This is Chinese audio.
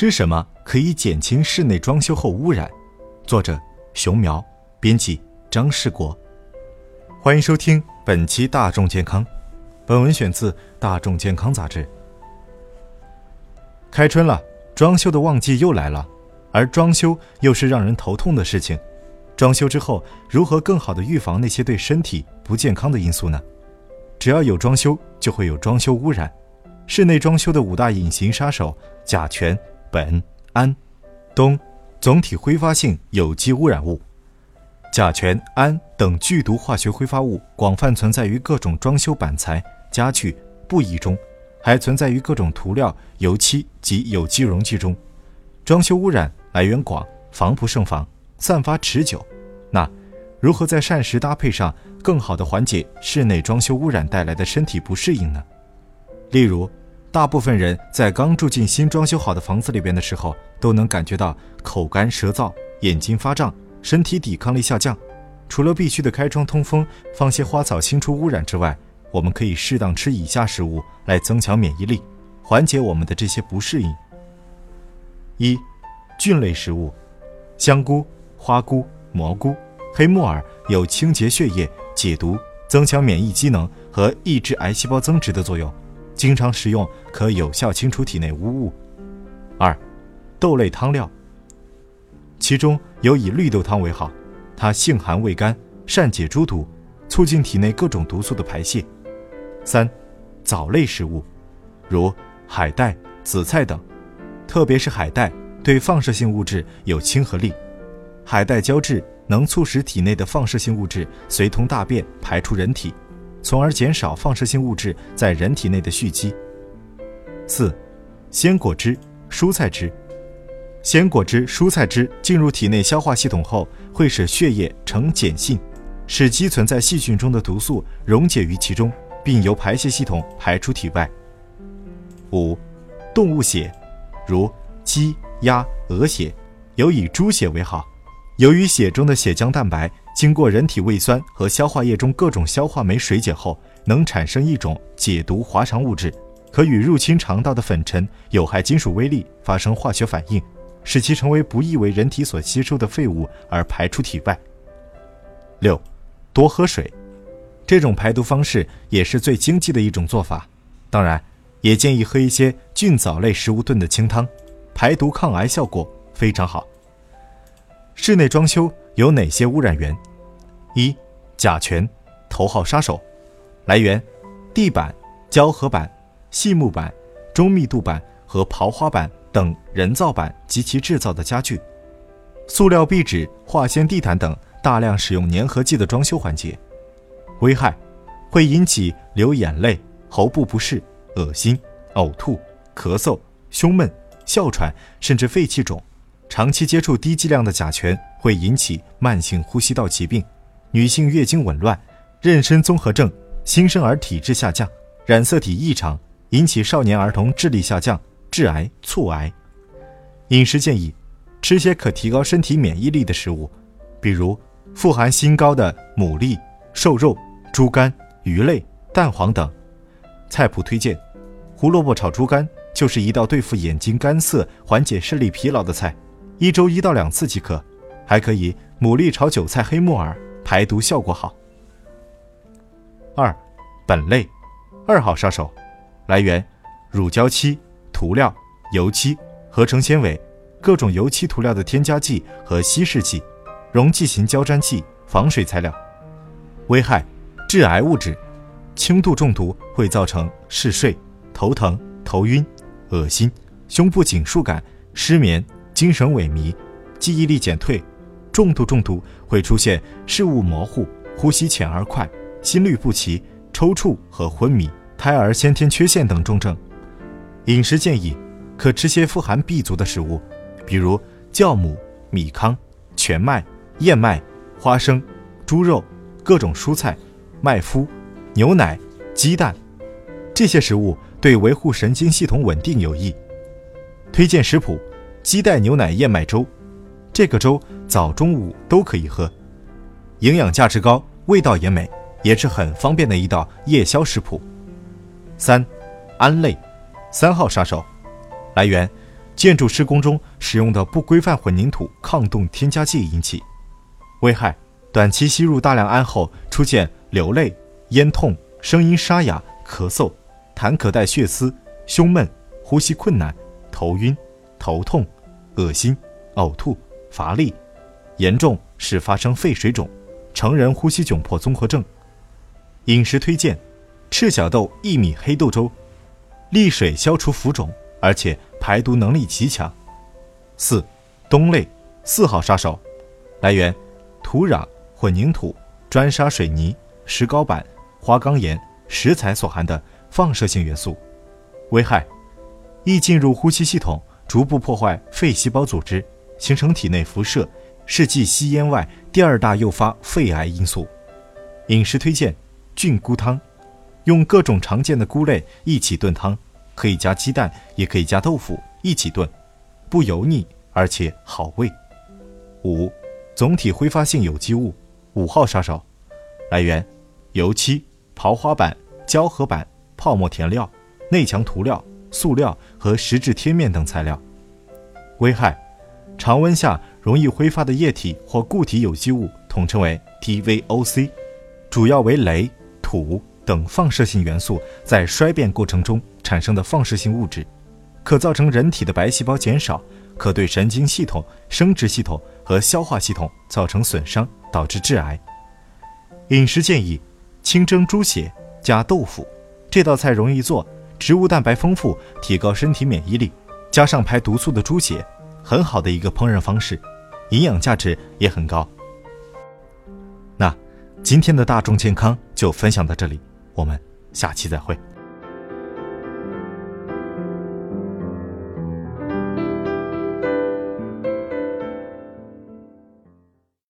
吃什么可以减轻室内装修后污染？作者：熊苗，编辑：张世国。欢迎收听本期《大众健康》，本文选自《大众健康》杂志。开春了，装修的旺季又来了，而装修又是让人头痛的事情。装修之后，如何更好的预防那些对身体不健康的因素呢？只要有装修，就会有装修污染。室内装修的五大隐形杀手：甲醛。苯、氨、氡，总体挥发性有机污染物，甲醛、氨等剧毒化学挥发物广泛存在于各种装修板材、家具、布艺中，还存在于各种涂料、油漆及有机溶剂中。装修污染来源广，防不胜防，散发持久。那如何在膳食搭配上更好地缓解室内装修污染带来的身体不适应呢？例如。大部分人在刚住进新装修好的房子里边的时候，都能感觉到口干舌燥、眼睛发胀、身体抵抗力下降。除了必须的开窗通风、放些花草清除污染之外，我们可以适当吃以下食物来增强免疫力，缓解我们的这些不适应。一、菌类食物，香菇、花菇、蘑菇、黑木耳有清洁血液、解毒、增强免疫机能和抑制癌细胞增殖的作用。经常食用可有效清除体内污物。二，豆类汤料，其中有以绿豆汤为好，它性寒味甘，善解诸毒，促进体内各种毒素的排泄。三，藻类食物，如海带、紫菜等，特别是海带对放射性物质有亲和力，海带胶质能促使体内的放射性物质随同大便排出人体。从而减少放射性物质在人体内的蓄积。四、鲜果汁、蔬菜汁。鲜果汁、蔬菜汁进入体内消化系统后，会使血液呈碱性，使积存在细菌中的毒素溶解于其中，并由排泄系统排出体外。五、动物血，如鸡、鸭、鹅血，尤以猪血为好。由于血中的血浆蛋白经过人体胃酸和消化液中各种消化酶水解后，能产生一种解毒滑肠物质，可与入侵肠道的粉尘、有害金属微粒发生化学反应，使其成为不易为人体所吸收的废物而排出体外。六，多喝水，这种排毒方式也是最经济的一种做法。当然，也建议喝一些菌藻类食物炖的清汤，排毒抗癌效果非常好。室内装修有哪些污染源？一、甲醛，头号杀手。来源：地板、胶合板、细木板、中密度板和刨花板等人造板及其制造的家具。塑料壁纸、化纤地毯等大量使用粘合剂的装修环节。危害：会引起流眼泪、喉部不适、恶心、呕吐、咳嗽、胸闷、哮喘，甚至肺气肿。长期接触低剂量的甲醛会引起慢性呼吸道疾病、女性月经紊乱、妊娠综合症、新生儿体质下降、染色体异常，引起少年儿童智力下降、致癌、促癌。饮食建议：吃些可提高身体免疫力的食物，比如富含锌高的牡蛎、瘦肉、猪肝、鱼类、蛋黄等。菜谱推荐：胡萝卜炒猪肝就是一道对付眼睛干涩、缓解视力疲劳的菜。一周一到两次即可，还可以牡蛎炒韭菜、黑木耳，排毒效果好。二，苯类，二号杀手，来源：乳胶漆、涂料、油漆、合成纤维、各种油漆涂料的添加剂和稀释剂，溶剂型胶粘剂、防水材料。危害：致癌物质，轻度中毒会造成嗜睡、头疼、头晕、恶心、胸部紧束感、失眠。精神萎靡，记忆力减退，重度中毒会出现视物模糊、呼吸浅而快、心律不齐、抽搐和昏迷、胎儿先天缺陷等重症。饮食建议可吃些富含 B 族的食物，比如酵母、米糠、全麦、燕麦、花生、猪肉、各种蔬菜、麦麸、牛奶、鸡蛋。这些食物对维护神经系统稳定有益。推荐食谱。鸡蛋牛奶燕麦粥，这个粥早中午都可以喝，营养价值高，味道也美，也是很方便的一道夜宵食谱。三，胺类，三号杀手，来源：建筑施工中使用的不规范混凝土抗冻添加剂引起。危害：短期吸入大量氨后出现流泪、咽痛、声音沙哑、咳嗽、痰可带血丝、胸闷、呼吸困难、头晕、头痛、恶心、呕吐、乏力，严重是发生肺水肿、成人呼吸窘迫综合症。饮食推荐：赤小豆薏米黑豆粥，利水消除浮肿，而且排毒能力极强。四，冬类四号杀手，来源。土壤、混凝土、砖沙、水泥、石膏板、花岗岩、石材所含的放射性元素，危害：易进入呼吸系统，逐步破坏肺细胞组织，形成体内辐射，是继吸烟外第二大诱发肺癌因素。饮食推荐：菌菇汤，用各种常见的菇类一起炖汤，可以加鸡蛋，也可以加豆腐一起炖，不油腻，而且好味。五。总体挥发性有机物，五号杀手，来源：油漆、刨花板、胶合板、泡沫填料、内墙涂料、塑料和石质贴面等材料。危害：常温下容易挥发的液体或固体有机物统称为 TVOC，主要为镭、土等放射性元素在衰变过程中产生的放射性物质，可造成人体的白细胞减少。可对神经系统、生殖系统和消化系统造成损伤，导致致癌。饮食建议：清蒸猪血加豆腐，这道菜容易做，植物蛋白丰富，提高身体免疫力，加上排毒素的猪血，很好的一个烹饪方式，营养价值也很高。那今天的大众健康就分享到这里，我们下期再会。